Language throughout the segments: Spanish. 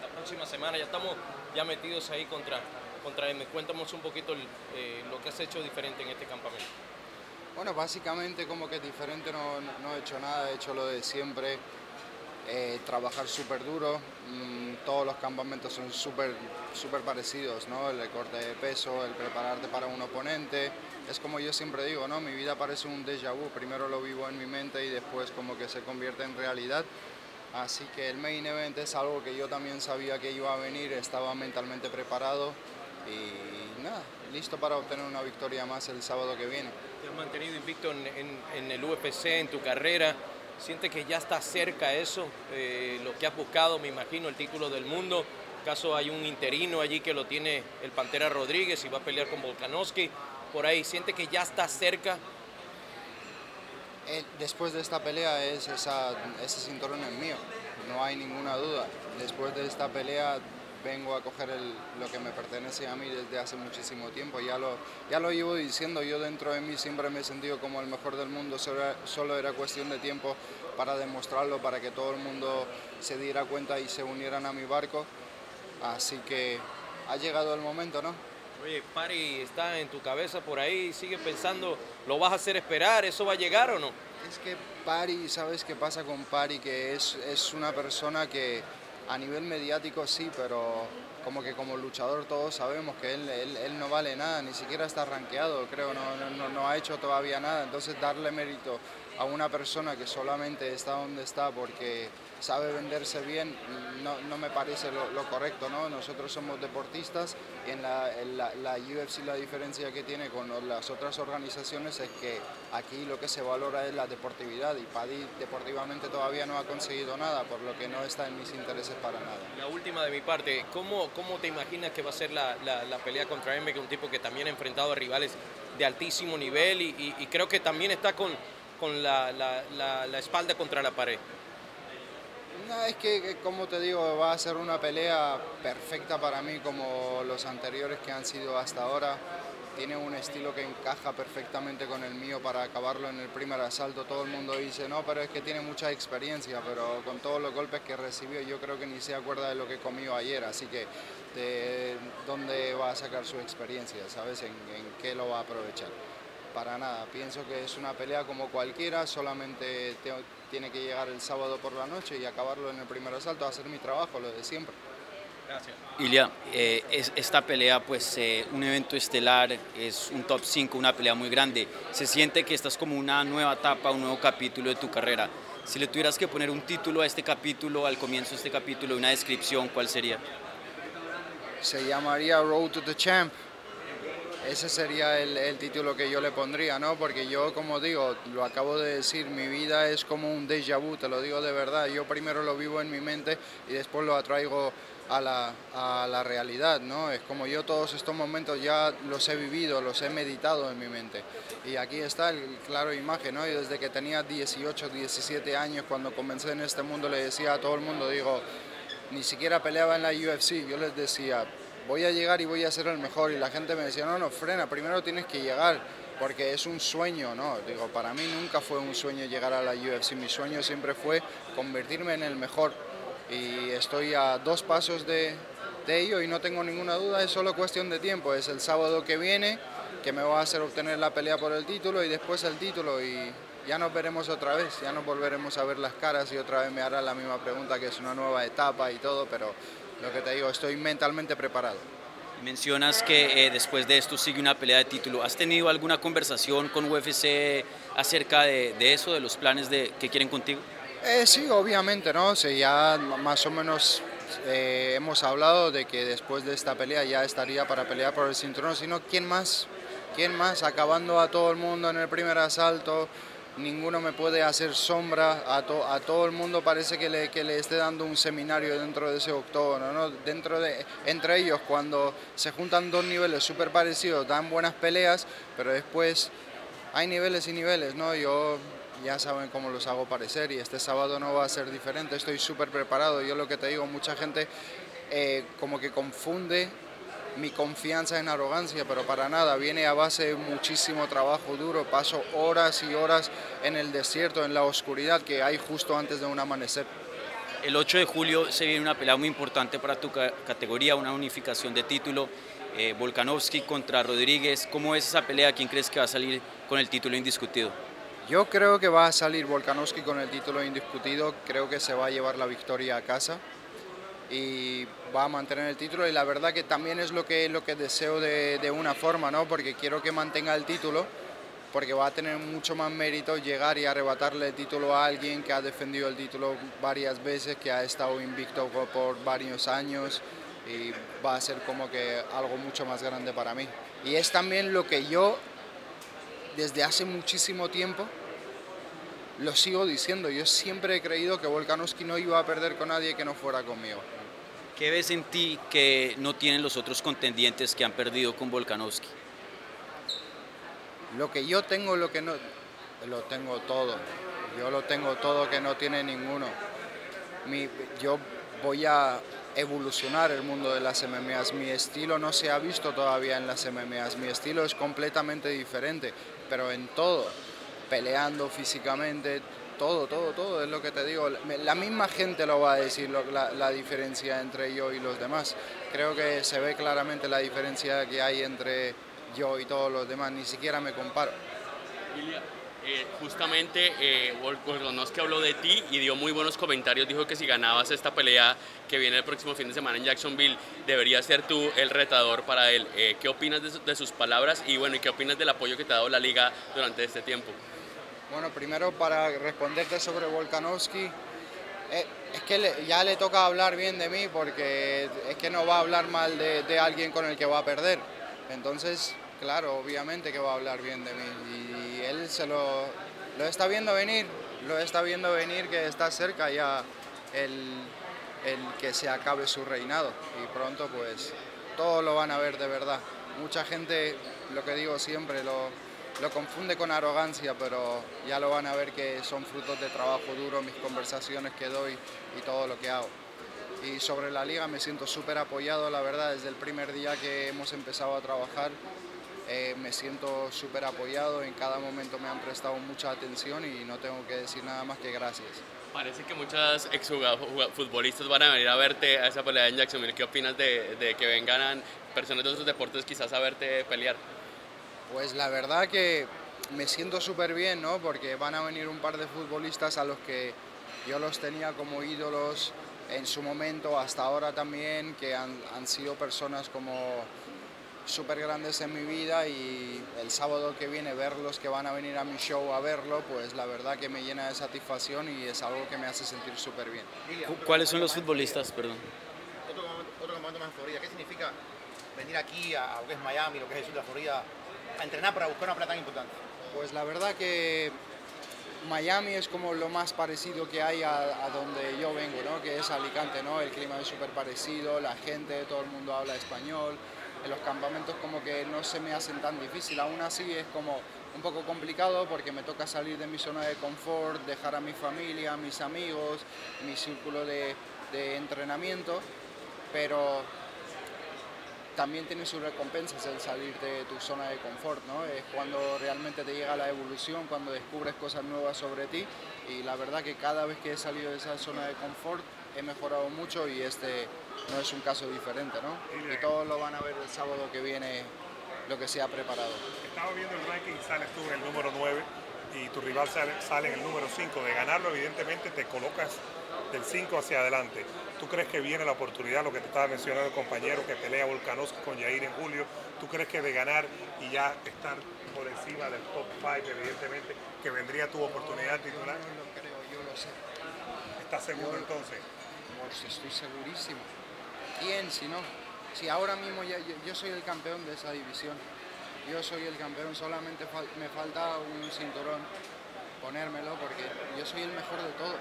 la próxima semana. Ya estamos ya metidos ahí contra, contra M. Cuéntanos un poquito eh, lo que has hecho diferente en este campamento. Bueno, básicamente como que diferente no, no he hecho nada, he hecho lo de siempre. Eh, trabajar súper duro, mm, todos los campamentos son súper super parecidos, ¿no? el recorte de peso, el prepararte para un oponente, es como yo siempre digo, ¿no? mi vida parece un déjà vu, primero lo vivo en mi mente y después como que se convierte en realidad, así que el main event es algo que yo también sabía que iba a venir, estaba mentalmente preparado y nada, listo para obtener una victoria más el sábado que viene. Te has mantenido invicto en, el UFC, en tu carrera, siente que ya está cerca eso, eh, lo que has buscado, me imagino, el título del mundo. caso hay un interino allí que lo tiene el Pantera Rodríguez y va a pelear con Volkanovski. Por ahí, siente que ya está cerca. Eh, después de esta pelea es ese cinturón es mío, no hay ninguna duda. Después de esta pelea vengo a coger lo que me pertenece a mí desde hace muchísimo tiempo. Ya lo, ya lo llevo diciendo, yo dentro de mí siempre me he sentido como el mejor del mundo, solo, era cuestión de tiempo para demostrarlo, para que todo el mundo se diera cuenta y se unieran a mi barco. Así que ha llegado el momento, ¿no? Oye, Pari está en tu cabeza por ahí, sigue pensando, ¿lo vas a hacer esperar? ¿Eso va a llegar o no? Es que Pari, ¿sabes qué pasa con Pari? Que es, es una persona que a nivel mediático sí, pero como que como luchador todos sabemos que él, él, no vale nada, ni siquiera está rankeado, creo, no, no, no, ha hecho todavía nada. Entonces darle mérito a una persona que solamente está donde está porque sabe venderse bien, no, no me parece lo, correcto. ¿no? Nosotros somos deportistas y en la, la, la, UFC la diferencia que tiene con las otras organizaciones es que aquí lo que se valora es la deportividad y Paddy deportivamente todavía no ha conseguido nada, por lo que no está en mis intereses para nada. La última de mi parte, ¿cómo, cómo te imaginas que va a ser la, la pelea contra M, que es un tipo que también ha enfrentado a rivales de altísimo nivel y, y creo que también está con, con la, la espalda contra la pared? No, es que, como te digo, va a ser una pelea perfecta para mí como los anteriores que han sido hasta ahora. Tiene un estilo que encaja perfectamente con el mío para acabarlo en el primer asalto. Todo el mundo dice, no, pero es que tiene mucha experiencia, pero con todos los golpes que recibió yo creo que ni se acuerda de lo que comió ayer. Así que, ¿de dónde va a sacar su experiencia? ¿Sabes? ¿En, en qué lo va a aprovechar? Para nada, pienso que es una pelea como cualquiera, solamente tiene que llegar el sábado por la noche y acabarlo en el primer asalto, hacer mi trabajo, lo de siempre. Gracias. Ilia, eh, es, esta pelea, pues eh, un evento estelar, es un top 5, una pelea muy grande. Se siente que estás como una nueva etapa, un nuevo capítulo de tu carrera. Si le tuvieras que poner un título a este capítulo, al comienzo de este capítulo, una descripción, ¿cuál sería? Se llamaría Road to the Champ ese sería el, título que yo le pondría, ¿no? Porque yo, como digo, lo acabo de decir, mi vida es como un déjà vu, te lo digo de verdad. Yo primero lo vivo en mi mente y después lo atraigo a la, a la realidad, ¿no? Es como yo todos estos momentos ya los he vivido, los he meditado en mi mente. Y aquí está el claro imagen, ¿no? Y desde que tenía 18, 17 años, cuando comencé en este mundo, le decía a todo el mundo, digo, ni siquiera peleaba en la UFC, yo les decía, voy a llegar y voy a ser el mejor. Y la gente me decía, no, no, frena, primero tienes que llegar, porque es un sueño, ¿no? Digo, para mí nunca fue un sueño llegar a la UFC, mi sueño siempre fue convertirme en el mejor. Y estoy a dos pasos de, de ello y no tengo ninguna duda, es solo cuestión de tiempo. Es el sábado que viene que me va a hacer obtener la pelea por el título y después el título y ya nos veremos otra vez, ya nos volveremos a ver las caras y otra vez me hará la misma pregunta que es una nueva etapa y todo, pero lo que te digo, estoy mentalmente preparado. Mencionas que eh, después de esto sigue una pelea de título. ¿Has tenido alguna conversación con UFC acerca de, eso, de los planes de, que quieren contigo? Eh, sí, obviamente, ¿no? Sí, ya más o menos eh, hemos hablado de que después de esta pelea ya estaría para pelear por el cinturón, sino ¿quién más? ¿Quién más? Acabando a todo el mundo en el primer asalto, ninguno me puede hacer sombra, a, a todo el mundo parece que le, que le esté dando un seminario dentro de ese octógono, ¿no? dentro de, entre ellos cuando se juntan dos niveles súper parecidos, dan buenas peleas, pero después hay niveles y niveles, ¿no? yo ya saben cómo los hago parecer y este sábado no va a ser diferente, estoy súper preparado, yo lo que te digo, mucha gente eh, como que confunde mi confianza en arrogancia, pero para nada, viene a base de muchísimo trabajo duro, paso horas y horas en el desierto, en la oscuridad que hay justo antes de un amanecer. el 8 de julio se viene una pelea muy importante para tu categoría, una unificación de título. Eh, Volkanovski contra Rodríguez. ¿Cómo es esa pelea? ¿Quién crees que va a salir con el título indiscutido? Yo creo que va a salir Volkanovski con el título indiscutido. Creo que se va a llevar la victoria a casa y va a mantener el título. Y la verdad que también es lo que, lo que deseo de, de una forma, ¿no? porque quiero que mantenga el título porque va a tener mucho más mérito llegar y arrebatarle el título a alguien que ha defendido el título varias veces, que ha estado invicto por, varios años y va a ser como que algo mucho más grande para mí. Y es también lo que yo desde hace muchísimo tiempo lo sigo diciendo. Yo siempre he creído que Volkanovski no iba a perder con nadie que no fuera conmigo. ¿Qué ves en ti que no tienen los otros contendientes que han perdido con Volkanovski? Lo que yo tengo, lo que no, lo tengo todo. Yo lo tengo todo que no tiene ninguno. Mi, yo voy a evolucionar el mundo de las MMAs. Mi estilo no se ha visto todavía en las MMAs. Mi estilo es completamente diferente, pero en todo, peleando físicamente, todo, todo, todo es lo que te digo. La misma gente lo va a decir la, la, diferencia entre yo y los demás. Creo que se ve claramente la diferencia que hay entre yo y todos los demás, ni siquiera me comparo. Eh, justamente eh, que habló de ti y dio muy buenos comentarios, dijo que si ganabas esta pelea que viene el próximo fin de semana en Jacksonville, deberías ser tú el retador para él. Eh, ¿Qué opinas de, sus palabras y bueno, ¿y qué opinas del apoyo que te ha dado la liga durante este tiempo? Bueno, primero para responderte sobre Volkanovski, eh, es que ya le toca hablar bien de mí porque es que no va a hablar mal de, alguien con el que va a perder. Entonces, claro, obviamente que va a hablar bien de mí. Y él se lo, lo está viendo venir, lo está viendo venir que está cerca ya el, el que se acabe su reinado. Y pronto pues todos lo van a ver de verdad. Mucha gente, lo que digo siempre, lo, lo confunde con arrogancia, pero ya lo van a ver que son frutos de trabajo duro, mis conversaciones que doy y todo lo que hago. Y sobre la liga me siento súper apoyado, la verdad, desde el primer día que hemos empezado a trabajar eh, me siento súper apoyado, en cada momento me han prestado mucha atención y no tengo que decir nada más que gracias. Parece que muchos exfutbolistas van a venir a verte a esa pelea en Jacksonville. ¿Qué opinas de, de que vengan personas de otros deportes quizás a verte pelear? Pues la verdad que me siento súper bien, ¿no? Porque van a venir un par de futbolistas a los que yo los tenía como ídolos en su momento, hasta ahora también, que han, han sido personas como súper grandes en mi vida y el sábado que viene verlos que van a venir a mi show a verlo, pues la verdad que me llena de satisfacción y es algo que me hace sentir súper bien. ¿Cuáles son los futbolistas? Perdón. Otro, otro campamento más en Florida. ¿Qué significa venir aquí a, lo que es Miami, lo que es el sur de la Florida, a entrenar para buscar una plata tan importante? Pues la verdad que Miami es como lo más parecido que hay a, donde yo vengo, ¿no? que es Alicante, ¿no? el clima es súper parecido, la gente, todo el mundo habla español, en los campamentos como que no se me hacen tan difícil, aún así es como un poco complicado porque me toca salir de mi zona de confort, dejar a mi familia, mis amigos, mi círculo de, de entrenamiento, pero también tiene sus recompensas el salir de tu zona de confort, ¿no? Es cuando realmente te llega la evolución, cuando descubres cosas nuevas sobre ti y la verdad que cada vez que he salido de esa zona de confort he mejorado mucho y este no es un caso diferente, ¿no? Y todos lo van a ver el sábado que viene lo que se ha preparado. Estaba viendo el ranking, sales tú en el número 9 y tu rival sale, sale en el número 5. De ganarlo, evidentemente, te colocas del 5 hacia adelante. ¿Tú crees que viene la oportunidad, lo que te estaba mencionando el compañero, que pelea Volkanovski con Jair en julio? ¿Tú crees que de ganar y ya estar por encima del top 5, evidentemente, que vendría tu oportunidad titular? No lo creo, yo lo sé. ¿Estás seguro yo, entonces? Pues estoy segurísimo. ¿Quién si no? Si ahora mismo ya, yo, yo, soy el campeón de esa división. Yo soy el campeón, solamente fal me falta un cinturón ponérmelo porque yo soy el mejor de todos.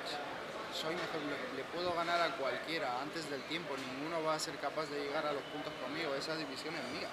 Soy mejor, le, le, puedo ganar a cualquiera antes del tiempo. Ninguno va a ser capaz de llegar a los puntos conmigo. Esa división es mía.